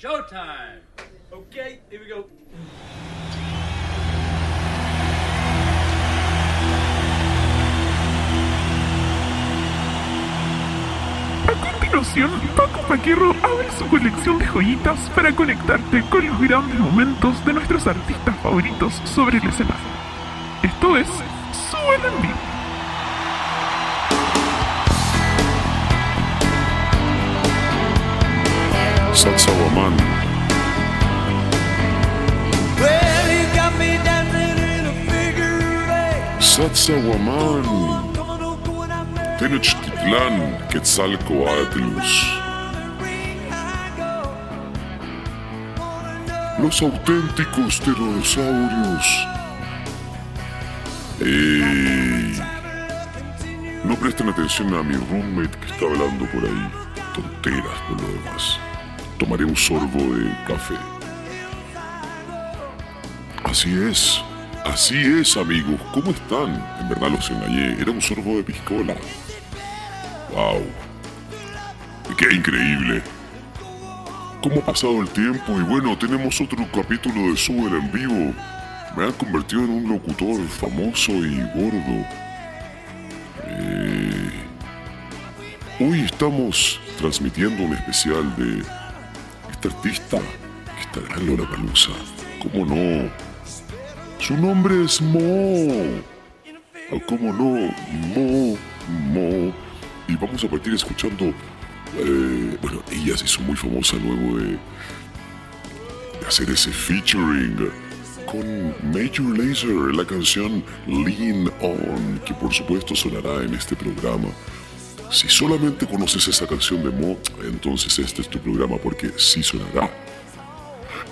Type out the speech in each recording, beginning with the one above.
Showtime! Okay, here we go. A continuación, Paco Paquerro abre su colección de joyitas para conectarte con los grandes momentos de nuestros artistas favoritos sobre el escenario. Esto es Suena en vivo. Oh, going out there. Tenochtitlan, Quetzalcoatlus. Los auténticos pterosaurios. ¡Ey! No presten atención a mi roommate que está hablando por ahí. Tonteras por lo demás. Tomaré un sorbo de café. Así es. Así es, amigos. ¿Cómo están? En verdad los engañé. Era un sorbo de piscola. ¡Wow! ¡Qué increíble! ¿Cómo ha pasado el tiempo? Y bueno, tenemos otro capítulo de Super en vivo. Me han convertido en un locutor famoso y gordo. Eh, Hoy estamos transmitiendo un especial de este artista que está gran Lollapalooza. ¿Cómo no? Su nombre es Mo. Ah, ¿Cómo no? Mo, Mo. Y vamos a partir escuchando. eh, bueno, ella se hizo muy famosa luego de, de hacer ese featuring con Major Lazer, la canción Lean On, que por supuesto sonará en este programa. Si solamente conoces esa canción de Mo, entonces este es tu programa porque sí sonará.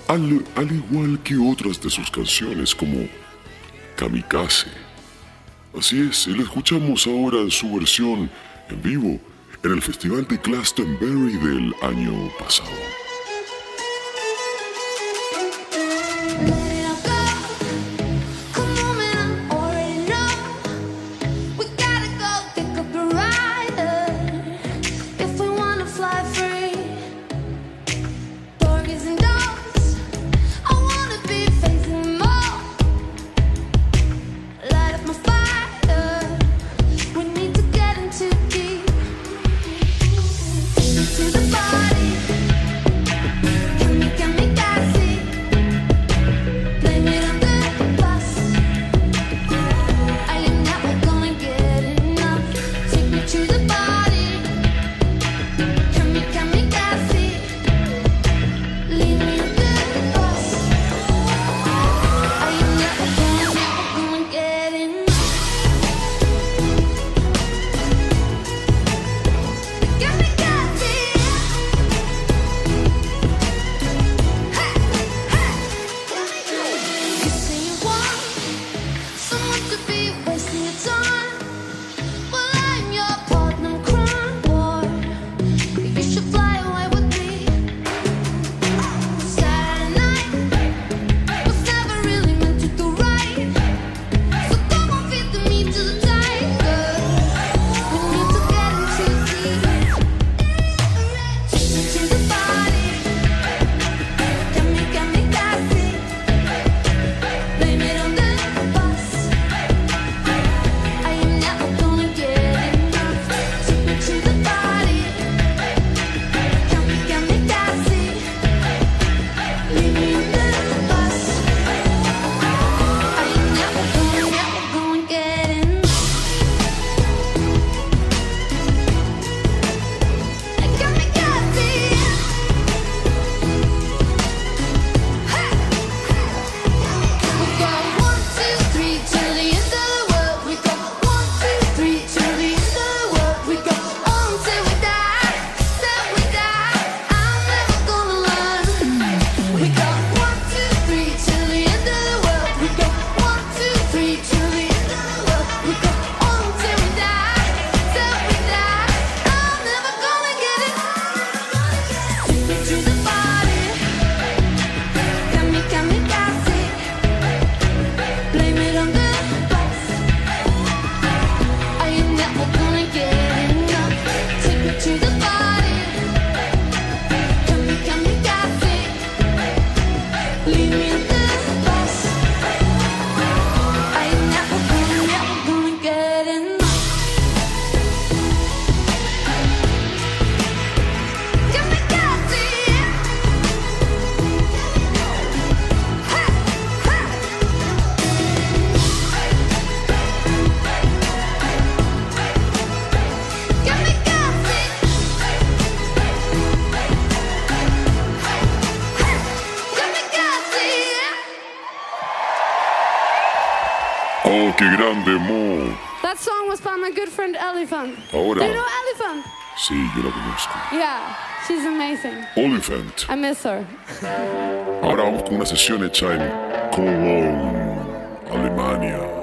Al, al igual que otras de sus canciones como Kamikaze. Así es, y la escuchamos ahora en su versión en vivo en el Festival de Glastonbury del año pasado. song was by my good friend Elephant. Oh, hold Do you know Elephant? Sí, yo la conozco. Yeah, she's amazing. Elephant. I miss her. Ahora vamos con una sesión hecha en Cologne, Alemania.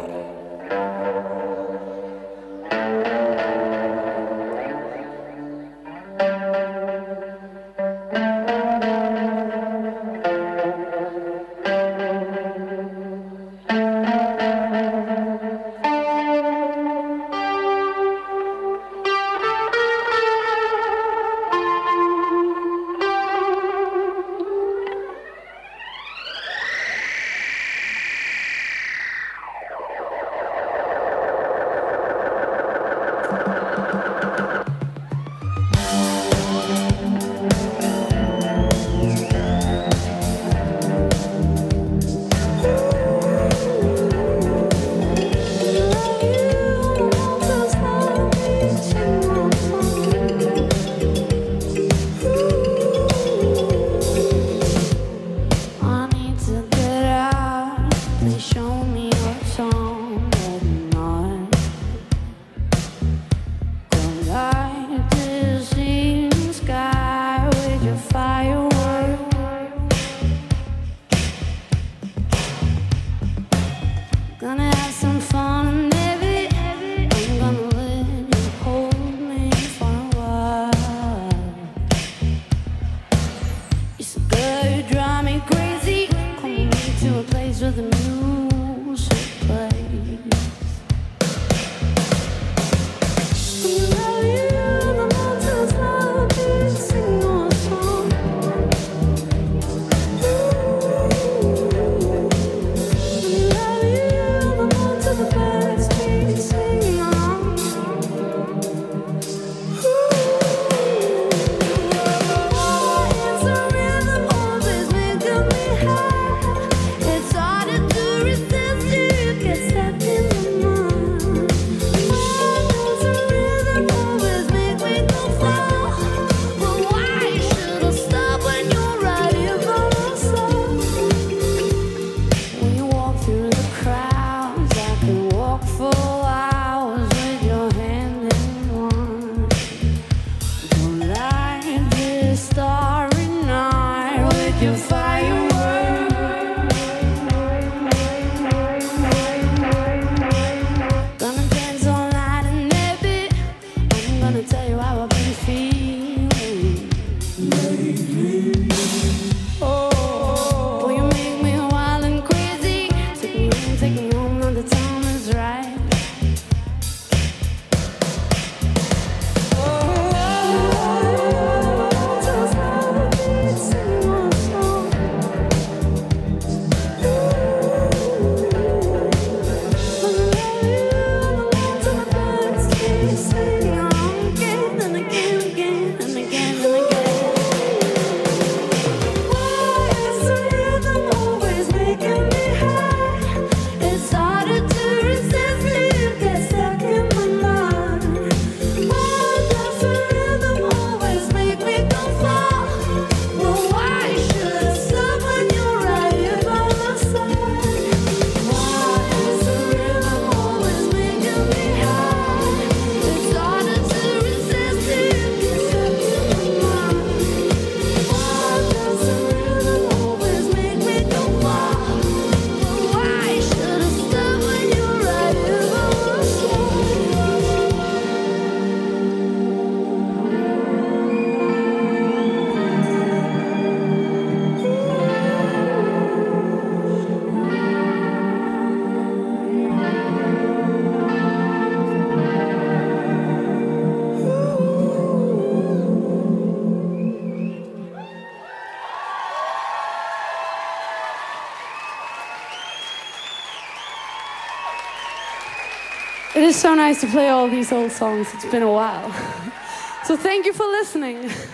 so nice to play all these old songs. It's been a while. so thank you for listening.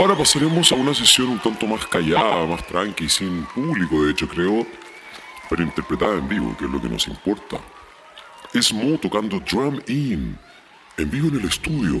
Ahora pasaremos a una sesión un tanto más callada, más tranqui, sin público, de hecho, creo, pero interpretada en vivo, que es lo que nos importa. Es Mo tocando Drum In, en vivo en el estudio.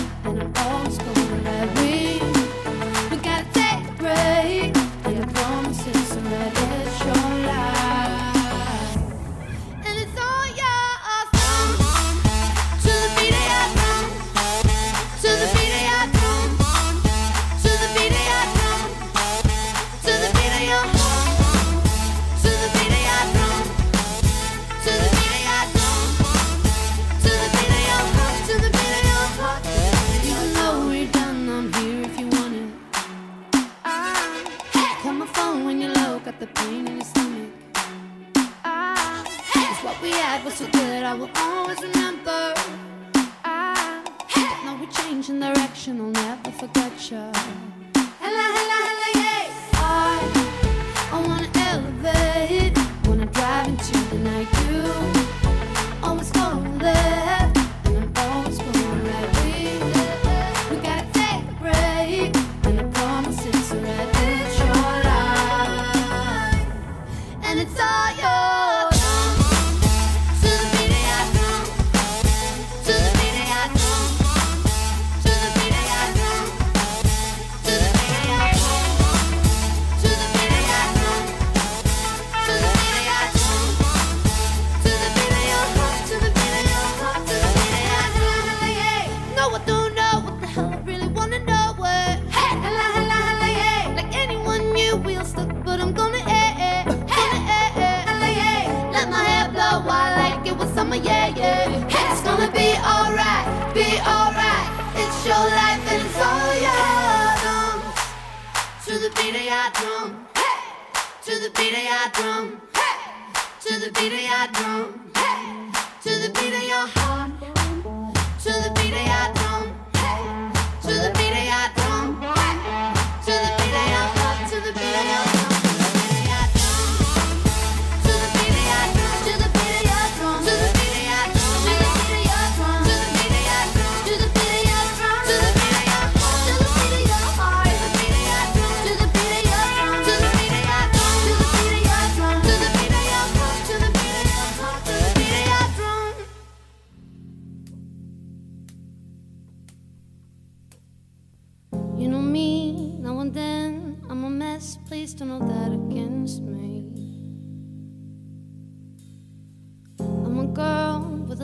To the beat of your drum, hey. To the beat of your drum, hey. To the beat of your heart, to the beat of your.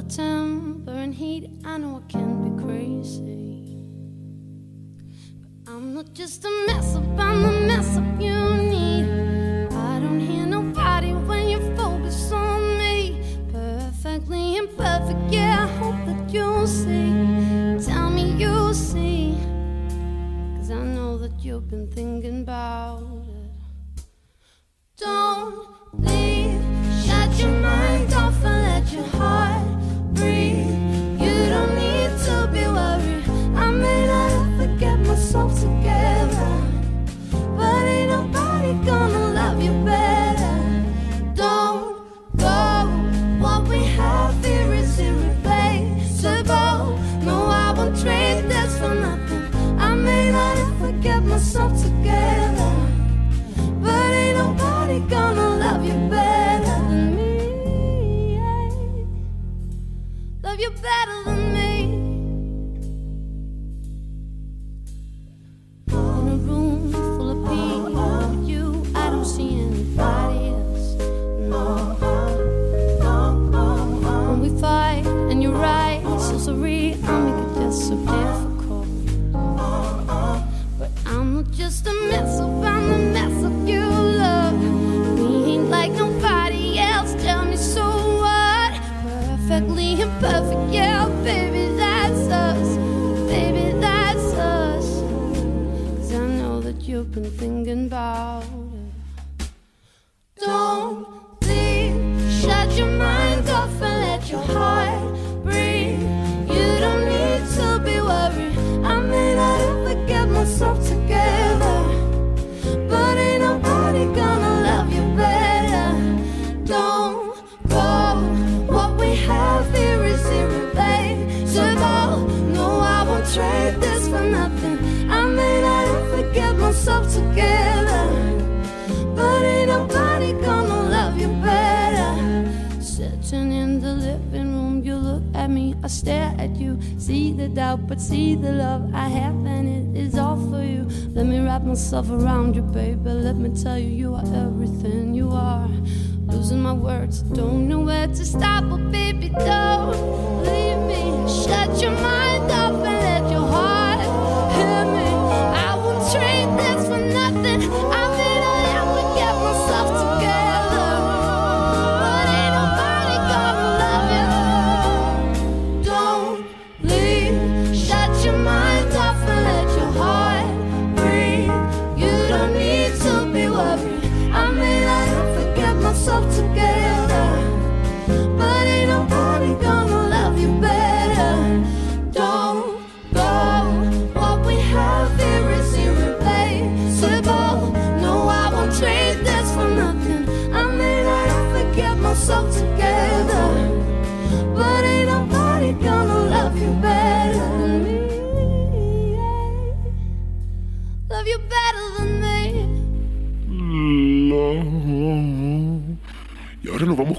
temper and heat. I know I can be crazy. But I'm not just a mess up, I'm the mess up you need. I don't hear nobody when you focus on me. Perfectly imperfect, yeah, I hope that you'll see. Tell me you'll see. Cause I know that you've been thinking about. Trade this for nothing. I may not ever get myself together, but ain't nobody gonna love you better. Sitting in the living room, you look at me, I stare at you. See the doubt, but see the love I have, and it is all for you. Let me wrap myself around you, baby. Let me tell you, you are everything you are. Losing my words, don't know where to stop, but baby, don't leave me. Shut your mind up.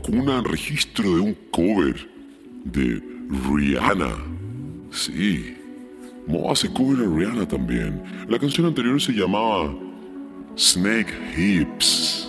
un registro de un cover de Rihanna. Sí, Moa hace cover a Rihanna también. La canción anterior se llamaba Snake Hips.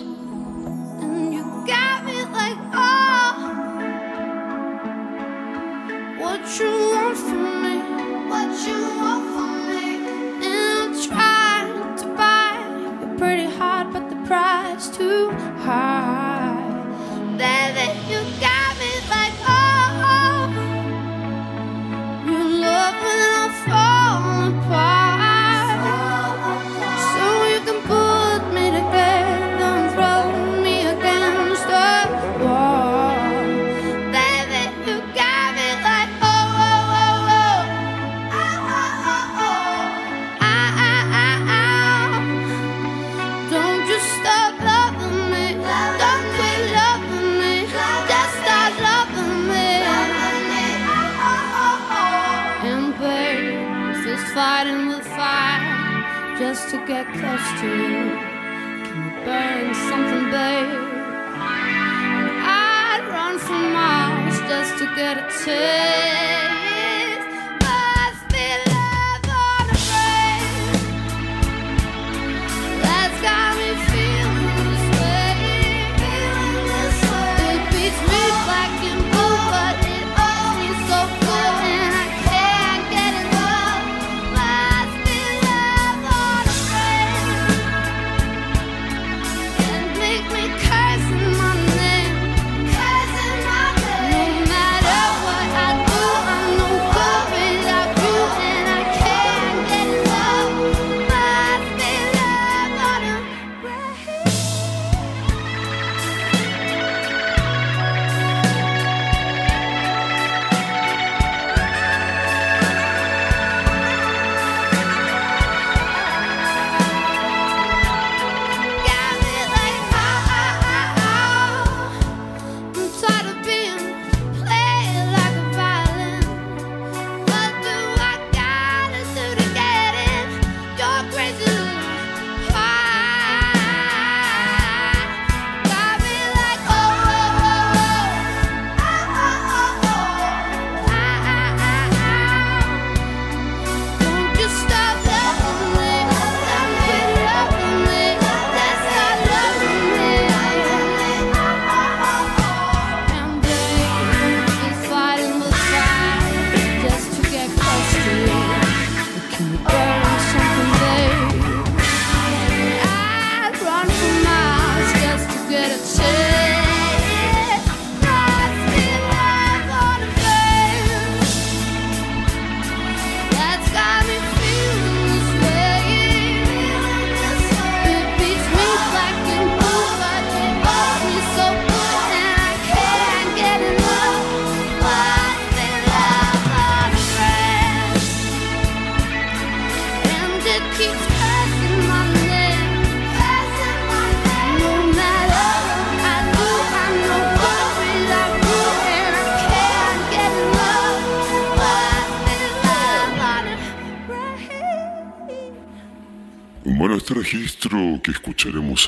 get close to you? Can we burn something, babe? I'd run for miles just to get a taste.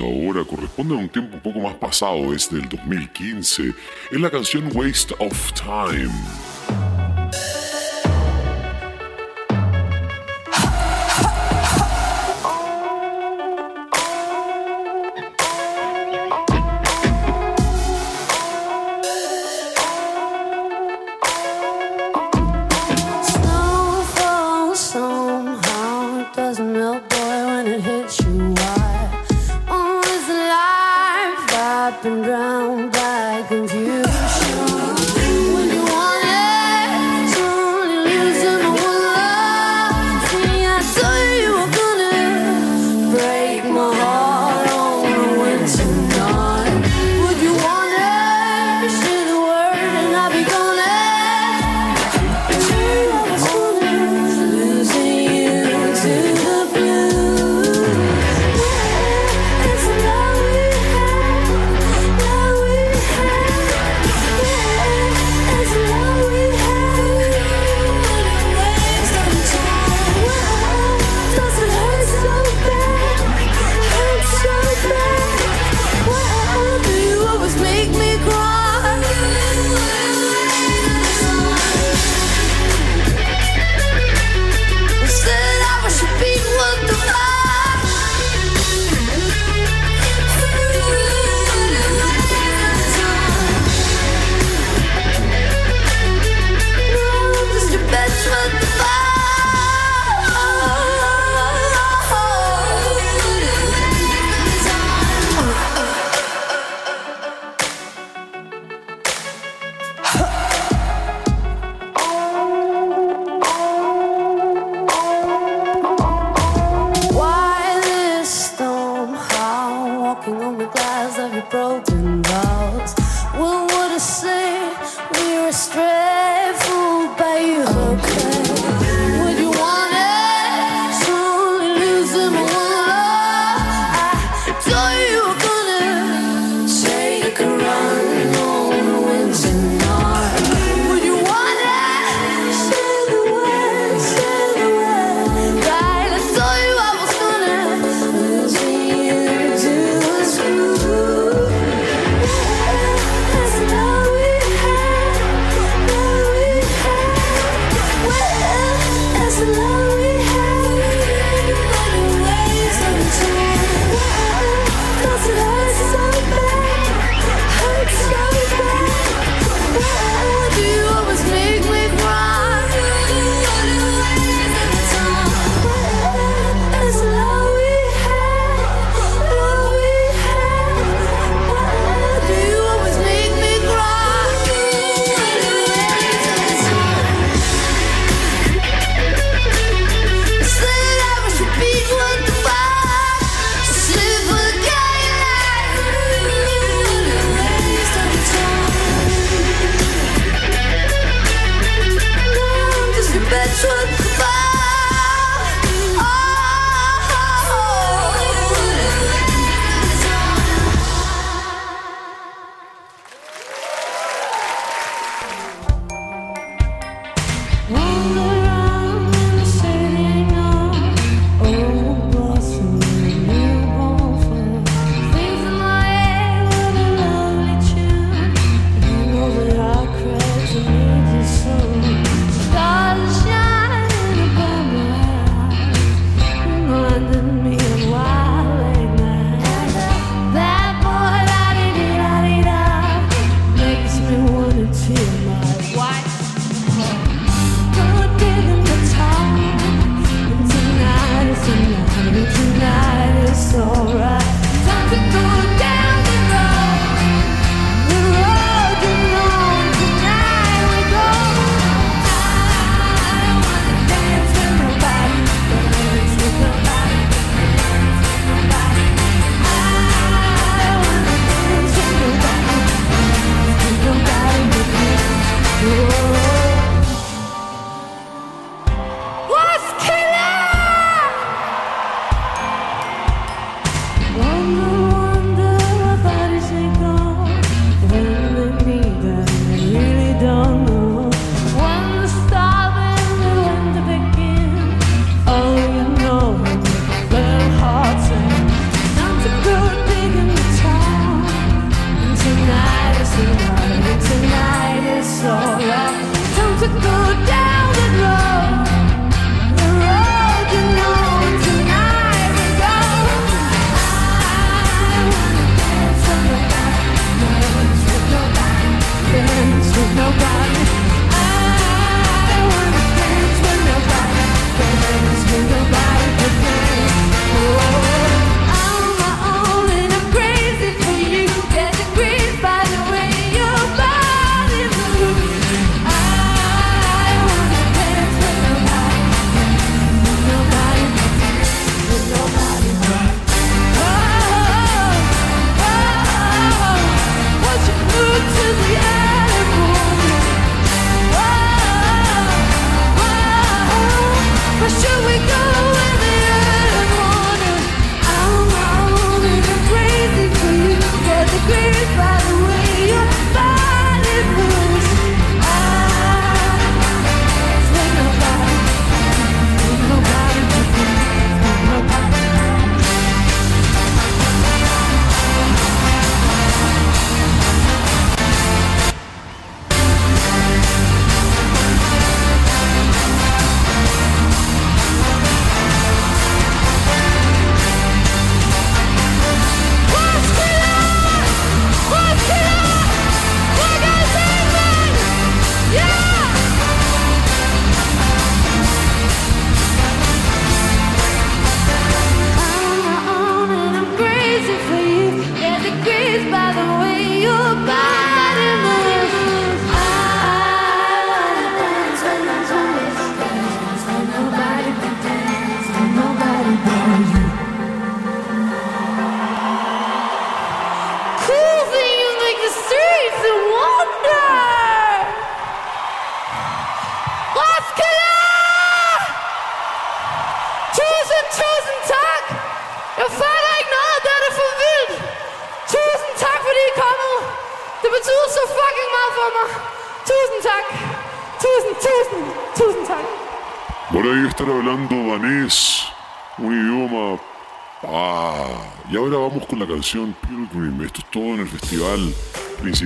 ahora corresponde a un tiempo un poco más pasado, es del 2015. Es la canción Waste of Time. love.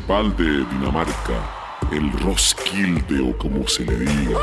municipal de Dinamarca, el Roskilde o como se le diga.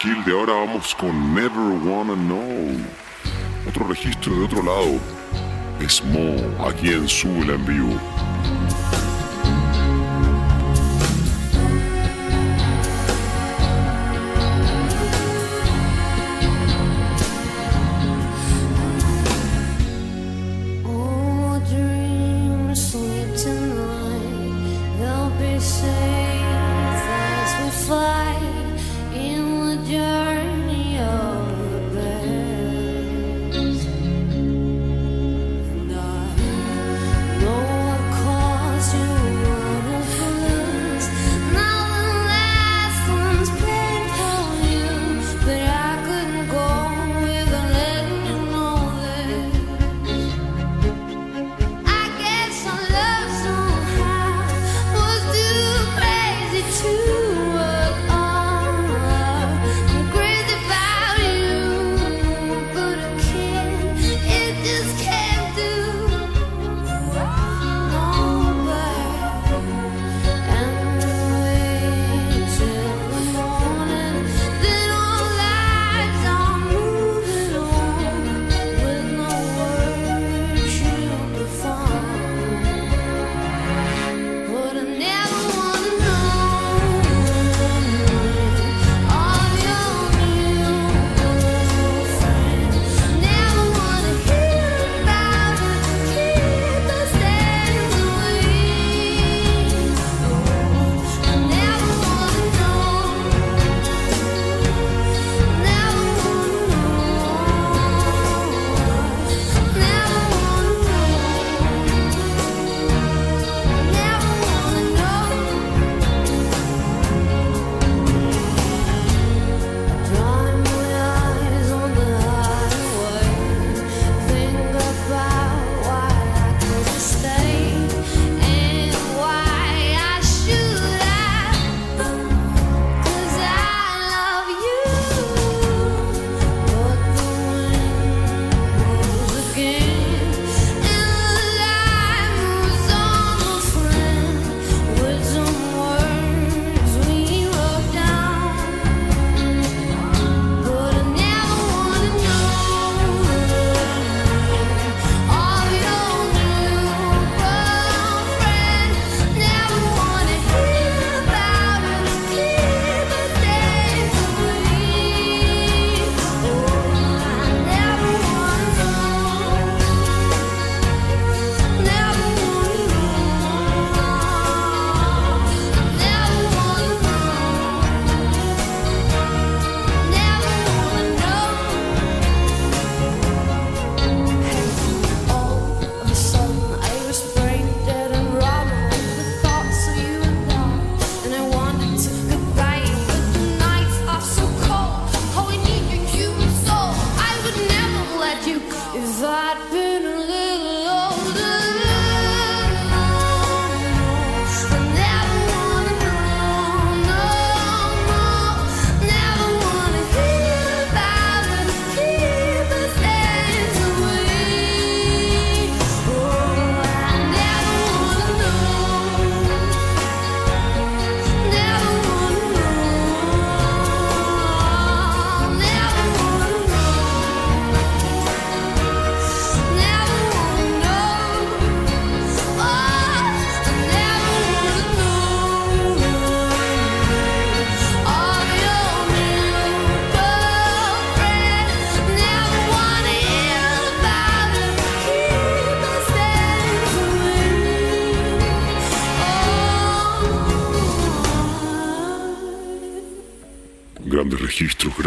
Kill de ahora vamos con Never Wanna Know. Otro registro de otro lado. Smo, aquí en Súbela en vivo.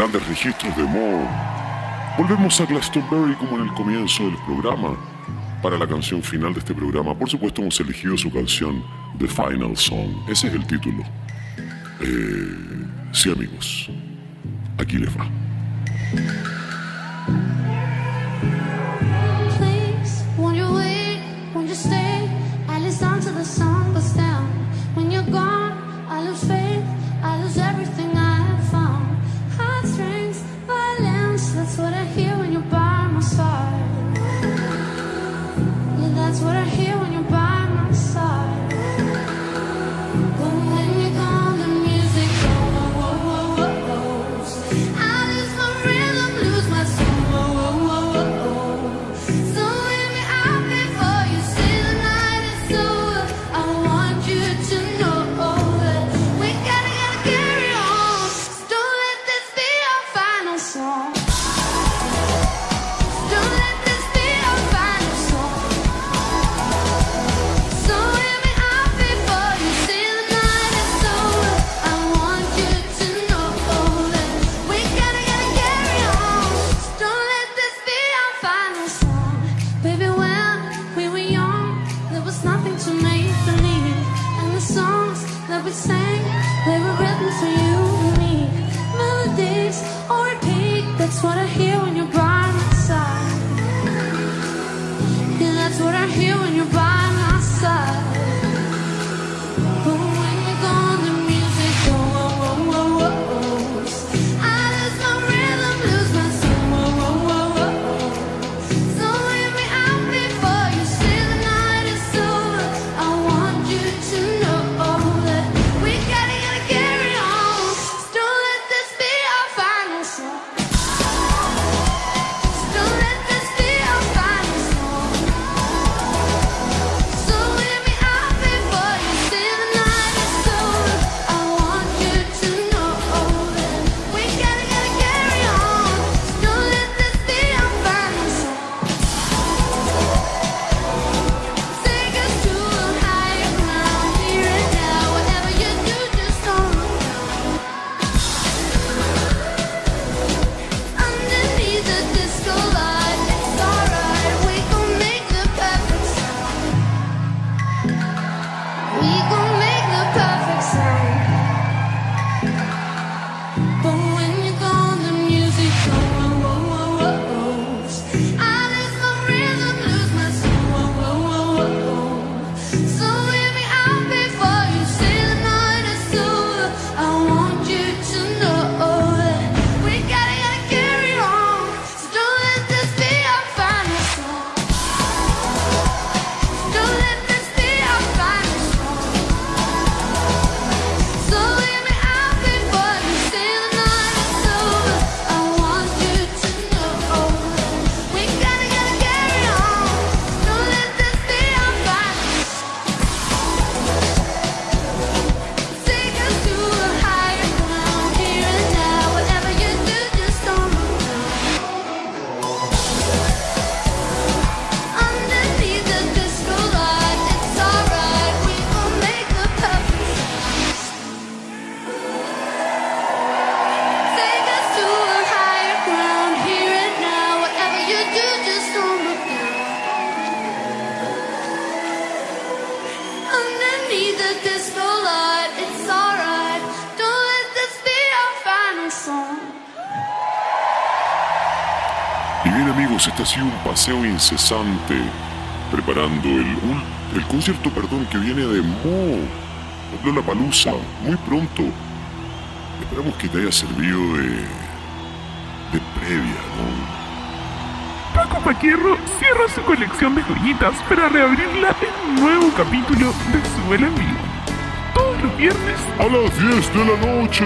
grandes registros de Moore. Volvemos a Glastonbury como en el comienzo del programa. Para la canción final de este programa, por supuesto, hemos elegido su canción The Final Song. Ese es el título. Eh, sí, amigos, aquí les va. so amigos, este ha sido un paseo incesante preparando el, el concierto perdón, que viene de Mo, la Palusa, muy pronto. Esperamos que te haya servido de, de previa, ¿no? Paco Paquierro cierra su colección de joyitas para reabrirla en un nuevo capítulo de su la Vivo. Todos los viernes a las 10 de la noche.